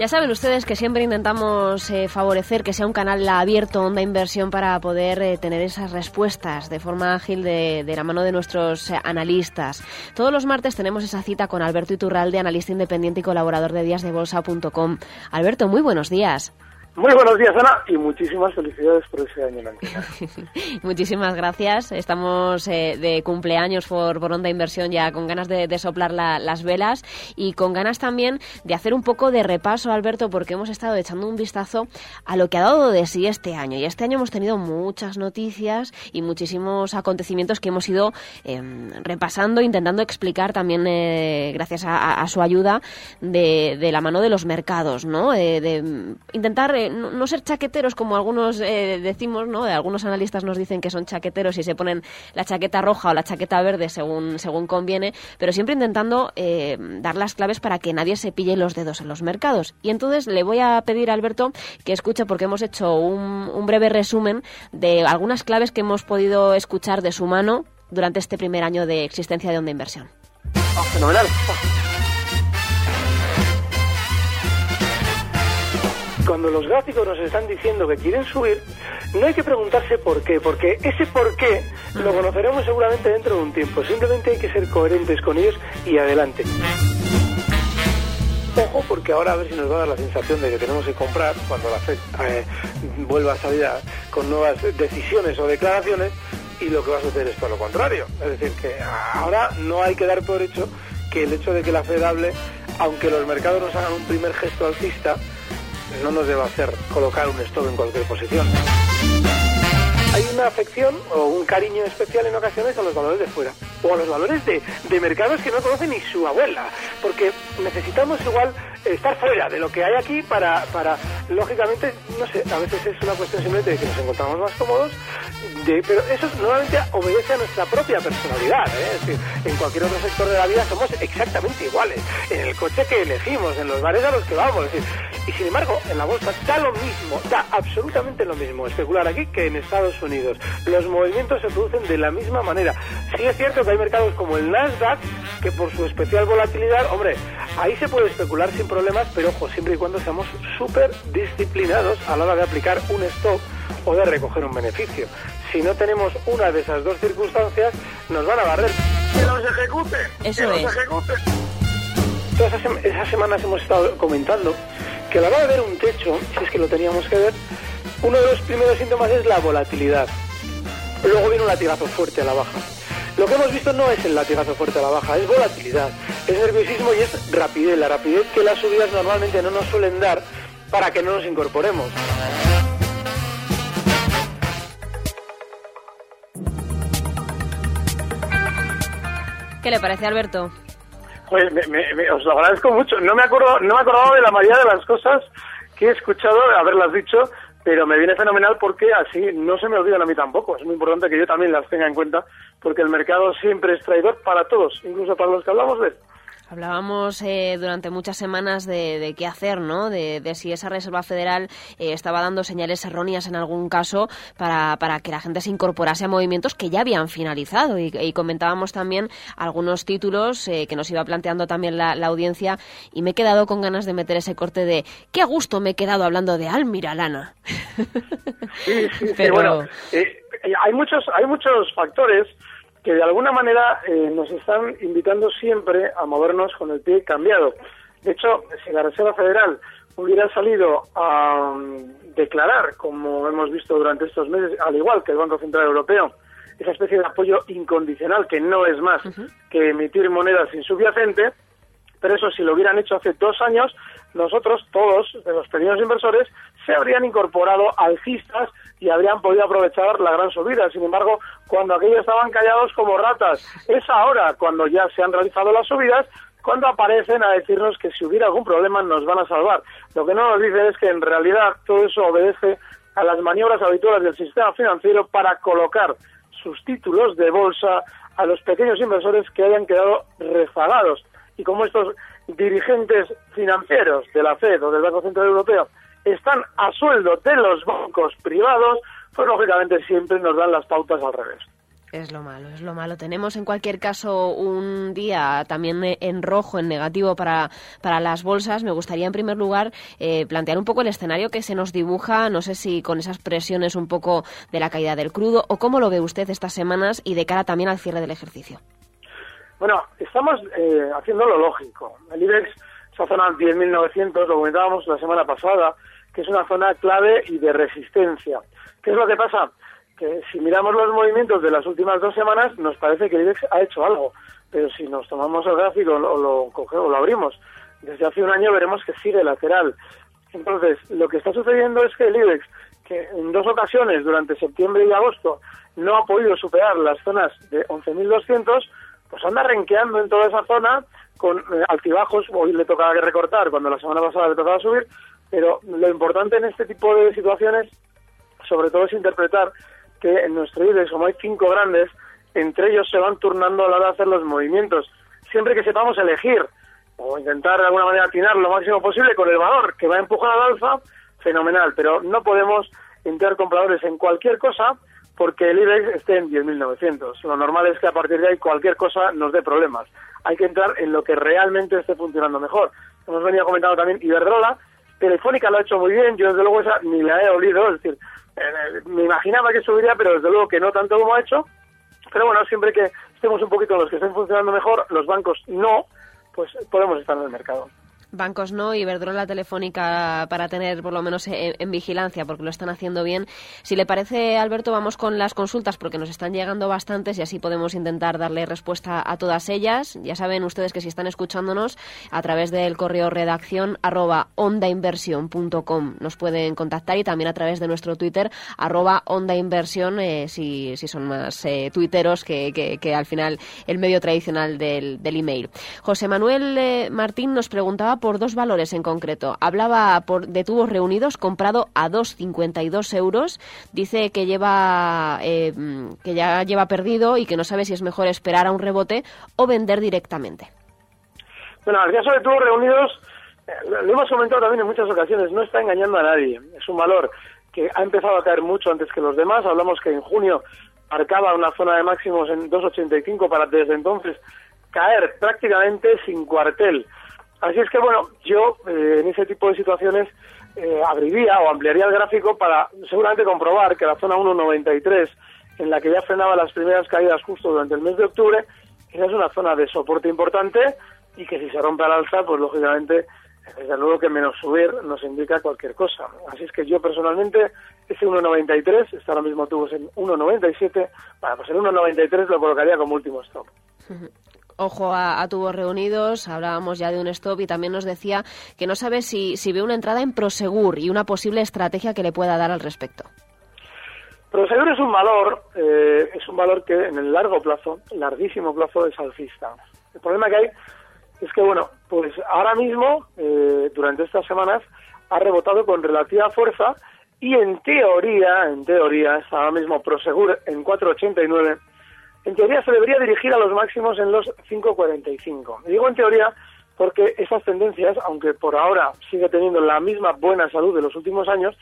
Ya saben ustedes que siempre intentamos eh, favorecer que sea un canal abierto, onda inversión, para poder eh, tener esas respuestas de forma ágil de, la mano de nuestros eh, analistas. Todos los martes tenemos esa cita con Alberto Iturralde, analista independiente y colaborador de díasdebolsa.com. Alberto, muy buenos días. Muy buenos días, Ana, y muchísimas felicidades por ese año en Muchísimas gracias. Estamos eh, de cumpleaños por, por Onda Inversión ya con ganas de, soplar la, las velas y con ganas también de hacer un poco de repaso, Alberto, porque hemos estado echando un vistazo a lo que ha dado de sí este año. Y este año hemos tenido muchas noticias y muchísimos acontecimientos que hemos ido eh, repasando, intentando explicar también, eh, gracias a, a, su ayuda, de, de, la mano de los mercados, ¿no? Eh, de intentar no, ser chaqueteros como algunos eh, decimos, ¿no? Algunos analistas nos dicen que son chaqueteros y se ponen la chaqueta roja o la chaqueta verde según, según conviene, pero siempre intentando eh, dar las claves para que nadie se pille los dedos en los mercados. Y entonces le voy a pedir a Alberto que escuche porque hemos hecho un, un breve resumen de algunas claves que hemos podido escuchar de su mano durante este primer año de existencia de Onda Inversión. Oh, fenomenal. Cuando los gráficos nos están diciendo que quieren subir, no hay que preguntarse por qué, porque ese por qué lo conoceremos seguramente dentro de un tiempo. Simplemente hay que ser coherentes con ellos y adelante. Ojo, porque ahora a ver si nos va a dar la sensación de que tenemos que comprar cuando la FED eh, vuelva a salir a, con nuevas decisiones o declaraciones y lo que va a suceder es todo lo contrario. Es decir, que ahora no hay que dar por hecho que el hecho de que la FED hable, aunque los mercados nos hagan un primer gesto alcista, no nos debe hacer colocar un stop en cualquier posición. Hay una afección o un cariño especial en ocasiones a los valores de fuera o a los valores de, de mercados que no conoce ni su abuela, porque necesitamos igual estar fuera de lo que hay aquí para, para lógicamente, no sé, a veces es una cuestión simplemente de que nos encontramos más cómodos, pero eso normalmente obedece a nuestra propia personalidad, ¿eh? es decir, en cualquier otro sector de la vida somos exactamente iguales, en el coche que elegimos, en los bares a los que vamos, y sin embargo, en la bolsa da lo mismo, da absolutamente lo mismo especular aquí que en Estados Unidos. Los movimientos se producen de la misma manera. Sí es cierto que hay mercados como el Nasdaq, que por su especial volatilidad, hombre, ahí se puede especular sin problemas, pero ojo, siempre y cuando seamos súper disciplinados a la hora de aplicar un stop o de recoger un beneficio. Si no tenemos una de esas dos circunstancias, nos van a barrer. ¡Que los ejecuten! Eso ¡Que los es. ejecuten! Todas esas, esas semanas hemos estado comentando que a la hora de ver un techo, si es que lo teníamos que ver, uno de los primeros síntomas es la volatilidad. Luego viene un latigazo fuerte a la baja. Lo que hemos visto no es el latigazo fuerte a la baja, es volatilidad, es nerviosismo y es rapidez, la rapidez que las subidas normalmente no nos suelen dar para que no nos incorporemos. ¿Qué le parece, Alberto? Pues me, me, me, os lo agradezco mucho. No me acuerdo, no me acordaba de la mayoría de las cosas que he escuchado, haberlas dicho, pero me viene fenomenal porque así no se me olvidan a mí tampoco. Es muy importante que yo también las tenga en cuenta porque el mercado siempre es traidor para todos, incluso para los que hablamos de él. Hablábamos eh, durante muchas semanas de, de, qué hacer, ¿no? De, de si esa Reserva Federal eh, estaba dando señales erróneas en algún caso para, para, que la gente se incorporase a movimientos que ya habían finalizado. Y, y comentábamos también algunos títulos eh, que nos iba planteando también la, la, audiencia y me he quedado con ganas de meter ese corte de qué a gusto me he quedado hablando de Almira Lana. Sí, sí, Pero... bueno, eh, hay muchos, hay muchos factores que de alguna manera eh, nos están invitando siempre a movernos con el pie cambiado. De hecho, si la Reserva Federal hubiera salido a um, declarar, como hemos visto durante estos meses, al igual que el Banco Central Europeo, esa especie de apoyo incondicional, que no es más uh -huh. que emitir monedas sin subyacente, pero eso si lo hubieran hecho hace dos años, nosotros, todos, de los pequeños inversores, se habrían incorporado alcistas y habrían podido aprovechar la gran subida. Sin embargo, cuando aquellos estaban callados como ratas, es ahora cuando ya se han realizado las subidas cuando aparecen a decirnos que si hubiera algún problema nos van a salvar. Lo que no nos dicen es que en realidad todo eso obedece a las maniobras habituales del sistema financiero para colocar sus títulos de bolsa a los pequeños inversores que hayan quedado rezagados. Y como estos dirigentes financieros de la Fed o del Banco Central Europeo están a sueldo de los bancos privados, pues lógicamente siempre nos dan las pautas al revés. Es lo malo, es lo malo. Tenemos en cualquier caso un día también en rojo, en negativo para, para las bolsas. Me gustaría en primer lugar eh, plantear un poco el escenario que se nos dibuja, no sé si con esas presiones un poco de la caída del crudo o cómo lo ve usted estas semanas y de cara también al cierre del ejercicio. Bueno, estamos eh, haciendo lo lógico. El IBEX, esa zona 10.900, lo comentábamos la semana pasada, que es una zona clave y de resistencia. ¿Qué es lo que pasa? Que si miramos los movimientos de las últimas dos semanas, nos parece que el IBEX ha hecho algo. Pero si nos tomamos el gráfico o lo, cogemos, lo abrimos desde hace un año, veremos que sigue lateral. Entonces, lo que está sucediendo es que el IBEX, que en dos ocasiones, durante septiembre y agosto, no ha podido superar las zonas de 11.200, pues anda renqueando en toda esa zona con eh, altibajos. Hoy le tocaba recortar, cuando la semana pasada le tocaba subir, pero lo importante en este tipo de situaciones, sobre todo, es interpretar que en nuestro IBEX, como hay cinco grandes, entre ellos se van turnando a la hora de hacer los movimientos. Siempre que sepamos elegir o intentar de alguna manera atinar lo máximo posible con el valor que va a empujar al alza, fenomenal, pero no podemos entrar compradores en cualquier cosa porque el IBEX esté en 10.900. Lo normal es que a partir de ahí cualquier cosa nos dé problemas. Hay que entrar en lo que realmente esté funcionando mejor. Hemos venido comentando también Iberdrola, Telefónica lo ha hecho muy bien, yo desde luego esa ni la he olido, es decir, eh, me imaginaba que subiría, pero desde luego que no tanto como ha hecho. Pero bueno, siempre que estemos un poquito los que estén funcionando mejor, los bancos no, pues podemos estar en el mercado. Bancos no y Verdrola Telefónica para tener por lo menos en, vigilancia porque lo están haciendo bien. Si le parece, Alberto, vamos con las consultas porque nos están llegando bastantes y así podemos intentar darle respuesta a todas ellas. Ya saben ustedes que si están escuchándonos a través del correo redacción arroba ondainversión.com nos pueden contactar y también a través de nuestro Twitter arroba ondainversión eh, si, si son más eh, tuiteros que, que, al final el medio tradicional del, del email. José Manuel eh, Martín nos preguntaba por dos valores en concreto. Hablaba por, de tubos reunidos comprado a 2,52 euros. Dice que lleva eh, que ya lleva perdido y que no sabe si es mejor esperar a un rebote o vender directamente. Bueno, el caso de tubos reunidos, eh, lo hemos comentado también en muchas ocasiones, no está engañando a nadie. Es un valor que ha empezado a caer mucho antes que los demás. Hablamos que en junio marcaba una zona de máximos en 2,85 para desde entonces caer prácticamente sin cuartel. Así es que, bueno, yo eh, en ese tipo de situaciones eh, abriría o ampliaría el gráfico para seguramente comprobar que la zona 1.93, en la que ya frenaba las primeras caídas justo durante el mes de octubre, esa es una zona de soporte importante y que si se rompe al alza, pues lógicamente, desde luego que menos subir nos indica cualquier cosa. Así es que yo personalmente, ese 1.93, está ahora mismo tubos en 1.97, bueno, pues el 1.93 lo colocaría como último stop ojo a, tubos reunidos, hablábamos ya de un stop y también nos decía que no sabe si, si ve una entrada en Prosegur y una posible estrategia que le pueda dar al respecto. Prosegur es un valor, eh, es un valor que en el largo plazo, larguísimo plazo, es alcista. El problema que hay es que, bueno, pues ahora mismo, eh, durante estas semanas, ha rebotado con relativa fuerza y en teoría, en teoría, ahora mismo Prosegur en 489 en teoría se debería dirigir a los máximos en los 5.45. Digo en teoría porque esas tendencias, aunque por ahora sigue teniendo la misma buena salud de los últimos años,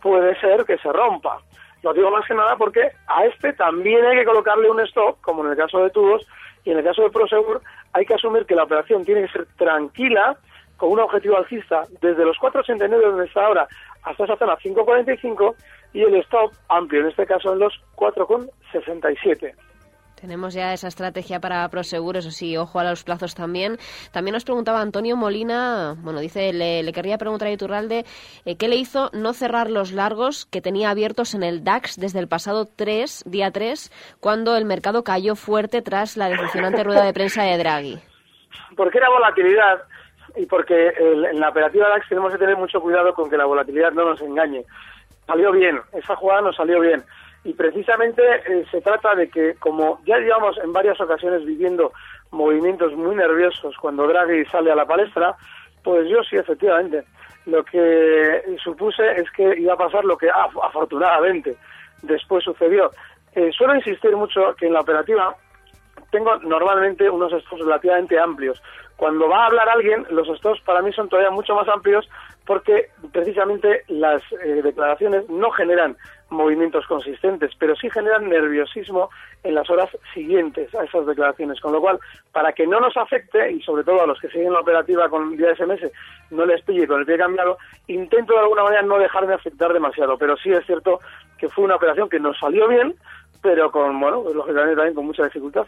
puede ser que se rompa. Lo digo más que nada porque a este también hay que colocarle un stop, como en el caso de tubos, y en el caso de Prosegur hay que asumir que la operación tiene que ser tranquila, con un objetivo alcista desde los 4,89 donde está ahora hasta esa zona 5,45 y el stop amplio, en este caso en los 4,67. Tenemos ya esa estrategia para Prosegur, eso sí, ojo a los plazos también. También nos preguntaba Antonio Molina, bueno, dice, le, querría preguntar a Iturralde, eh, ¿qué le hizo no cerrar los largos que tenía abiertos en el DAX desde el pasado 3, día 3, cuando el mercado cayó fuerte tras la decepcionante rueda de prensa de Draghi? Porque era volatilidad y porque en la operativa DAX tenemos que tener mucho cuidado con que la volatilidad no nos engañe. Salió bien, esa jugada nos salió bien y precisamente eh, se trata de que, como ya llevamos en varias ocasiones viviendo movimientos muy nerviosos cuando Draghi sale a la palestra, pues yo sí, efectivamente. Lo que supuse es que iba a pasar lo que afortunadamente después sucedió. Eh, suelo insistir mucho que en la operativa tengo normalmente unos stops relativamente amplios. Cuando va a hablar alguien, los stops para mí son todavía mucho más amplios porque precisamente las eh, declaraciones no generan movimientos consistentes, pero sí generan nerviosismo en las horas siguientes a esas declaraciones. Con lo cual, para que no nos afecte, y sobre todo a los que siguen la operativa con día SMS, no les pille con el pie cambiado, intento de alguna manera no dejarme afectar demasiado. Pero sí es cierto que fue una operación que nos salió bien, pero con, bueno, pues, lógicamente también con mucha dificultad.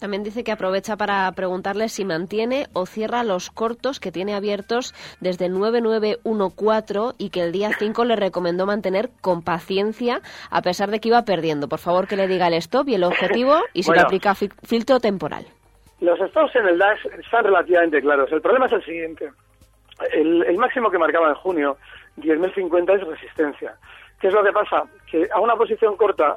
También dice que aprovecha para preguntarle si mantiene o cierra los cortos que tiene abiertos desde 9914 y que el día 5 le recomendó mantener con paciencia a pesar de que iba perdiendo. Por favor, que le diga el stop y el objetivo y si le aplica filtro temporal. Los stops en el DAX están relativamente claros. El problema es el siguiente. El, el máximo que marcaba en junio, 10.050, es resistencia. ¿Qué es lo que pasa? Que a una posición corta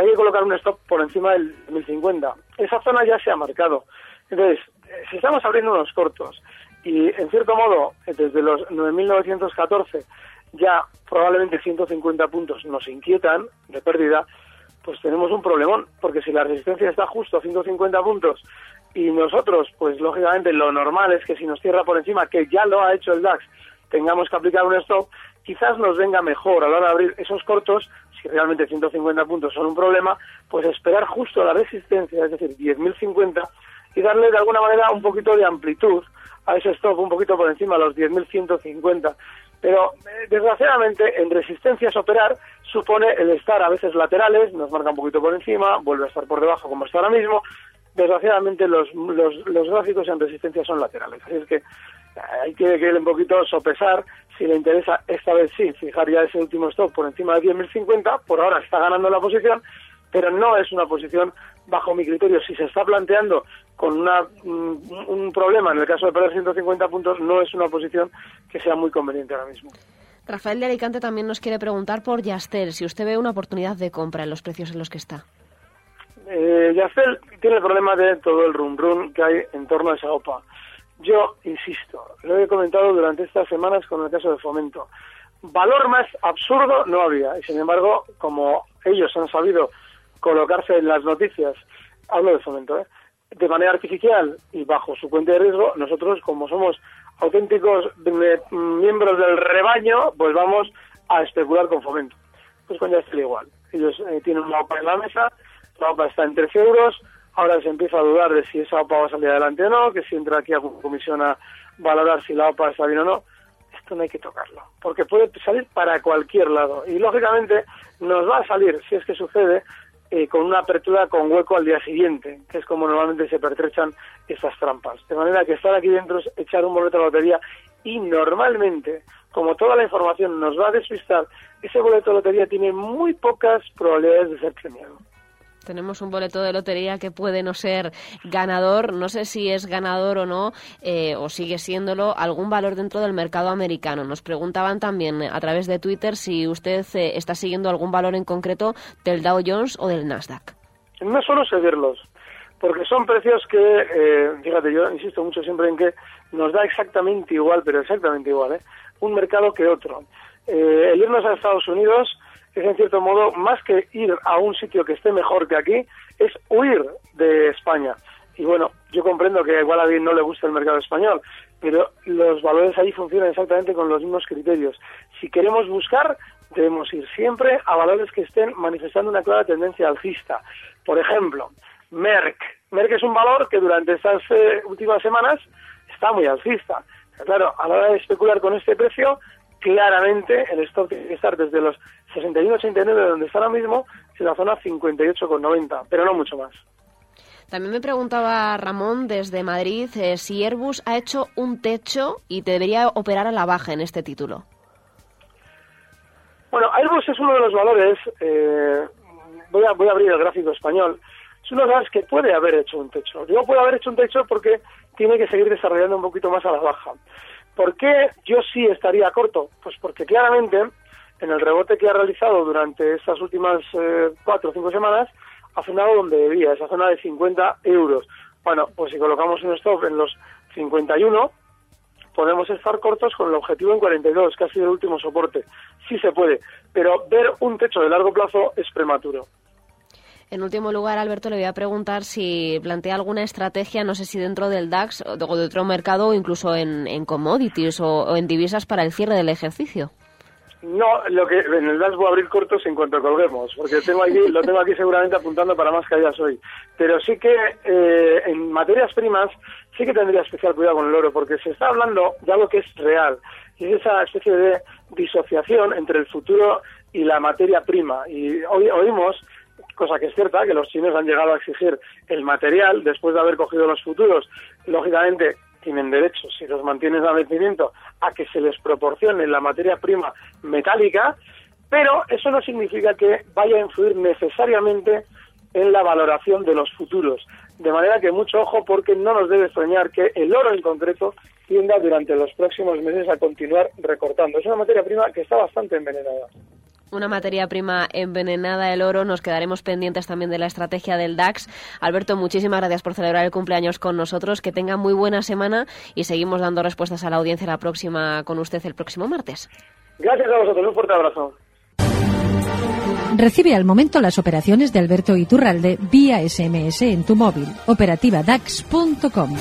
hay que colocar un stop por encima del 1050. Esa zona ya se ha marcado. Entonces, eh, si estamos abriendo unos cortos y, en cierto modo, desde los 9.914 ya probablemente 150 puntos nos inquietan de pérdida, pues tenemos un problemón, porque si la resistencia está justo a 150 puntos y nosotros, pues lógicamente lo normal es que si nos cierra por encima, que ya lo ha hecho el DAX, tengamos que aplicar un stop, quizás nos venga mejor a la hora de abrir esos cortos si realmente 150 puntos son un problema, pues esperar justo la resistencia, es decir, 10.050, y darle de alguna manera un poquito de amplitud a ese stop, un poquito por encima de los 10.150. Pero eh, desgraciadamente en resistencias operar supone el estar a veces laterales, nos marca un poquito por encima, vuelve a estar por debajo como está ahora mismo. Desgraciadamente los, los, los gráficos en resistencia son laterales. Así es que hay que, que un poquito sopesar si le interesa esta vez sí fijar ya ese último stop por encima de 10.050, por ahora está ganando la posición, pero no es una posición bajo mi criterio. Si se está planteando con una, mm, un problema en el caso de perder 150 puntos, no es una posición que sea muy conveniente ahora mismo. Rafael de Alicante también nos quiere preguntar por Yastel, si usted ve una oportunidad de compra en los precios en los que está. Eh, Yastel tiene el problema de todo el rum rum que hay en torno a esa OPA. Yo insisto, lo he comentado durante estas semanas con el caso de Fomento. Valor más absurdo no había. Y sin embargo, como ellos han sabido colocarse en las noticias, hablo de Fomento, ¿eh? de manera artificial y bajo su cuenta de riesgo, nosotros, como somos auténticos miembros del rebaño, pues vamos a especular con Fomento. Pues con Yastel igual. Ellos eh, tienen una OPA en la mesa, la OPA está en 13 euros, Ahora se empieza a dudar de si esa OPA va a salir adelante o no, que si entra aquí a comisión a valorar si la OPA está bien o no. Esto no hay que tocarlo, porque puede salir para cualquier lado. Y lógicamente nos va a salir, si es que sucede, eh, con una apertura con hueco al día siguiente, que es como normalmente se pertrechan estas trampas. De manera que estar aquí dentro es echar un boleto a la lotería y normalmente, como toda la información nos va a despistar, ese boleto de lotería tiene muy pocas probabilidades de ser premiado. Tenemos un boleto de lotería que puede no ser ganador. No sé si es ganador o no, eh, o sigue siéndolo, algún valor dentro del mercado americano. Nos preguntaban también a través de Twitter si usted eh, está siguiendo algún valor en concreto del Dow Jones o del Nasdaq. No solo seguirlos, porque son precios que, eh, fíjate, yo insisto mucho siempre en que nos da exactamente igual, pero exactamente igual, ¿eh? un mercado que otro. el irnos a Estados Unidos es en cierto modo, más que ir a un sitio que esté mejor que aquí, es huir de España. Y bueno, yo comprendo que igual a alguien no le gusta el mercado español, pero los valores ahí funcionan exactamente con los mismos criterios. Si queremos buscar, debemos ir siempre a valores que estén manifestando una clara tendencia alcista. Por ejemplo, Merck. Merck es un valor que durante estas eh, últimas semanas está muy alcista. Claro, a la hora de especular con este precio, claramente el stock tiene que estar desde los 61,89 donde está ahora mismo, en la zona 58,90, pero no mucho más. También me preguntaba Ramón desde Madrid eh, si Airbus ha hecho un techo y debería operar a la baja en este título. Bueno, Airbus es uno de los valores, eh, voy, a, voy a abrir el gráfico español, es uno de los valores que puede haber hecho un techo. Digo puede haber hecho un techo porque tiene que seguir desarrollando un poquito más a la baja. ¿Por qué yo sí estaría corto? Pues porque claramente en el rebote que ha realizado durante estas últimas eh, cuatro o cinco semanas ha frenado donde debía, esa zona de 50 euros. Bueno, pues si colocamos un stop en los 51, podemos estar cortos con el objetivo en 42, que ha sido el último soporte. Sí se puede, pero ver un techo de largo plazo es prematuro. En último lugar, Alberto, le voy a preguntar si plantea alguna estrategia, no sé si dentro del DAX o de otro mercado o incluso en, commodities o, en divisas para el cierre del ejercicio. No, lo que en el DAX voy a abrir cortos en cuanto colguemos, porque tengo aquí, lo tengo aquí seguramente apuntando para más caídas hoy. Pero sí que eh, en materias primas sí que tendría especial cuidado con el oro, porque se está hablando de algo que es real, y es esa especie de disociación entre el futuro y la materia prima. Y hoy oímos cosa que es cierta, que los chinos han llegado a exigir el material después de haber cogido los futuros. Lógicamente, tienen derecho, si los mantienen a vencimiento, a que se les proporcione la materia prima metálica, pero eso no significa que vaya a influir necesariamente en la valoración de los futuros. De manera que mucho ojo porque no nos debe soñar que el oro en concreto tienda durante los próximos meses a continuar recortando. Es una materia prima que está bastante envenenada una materia prima envenenada el oro. Nos quedaremos pendientes también de la estrategia del DAX. Alberto, muchísimas gracias por celebrar el cumpleaños con nosotros. Que tenga muy buena semana y seguimos dando respuestas a la audiencia la próxima con usted el próximo martes. Gracias a vosotros. Un fuerte abrazo. Recibe al momento las operaciones de Alberto Iturralde vía SMS en tu móvil. Operativa DAX.com.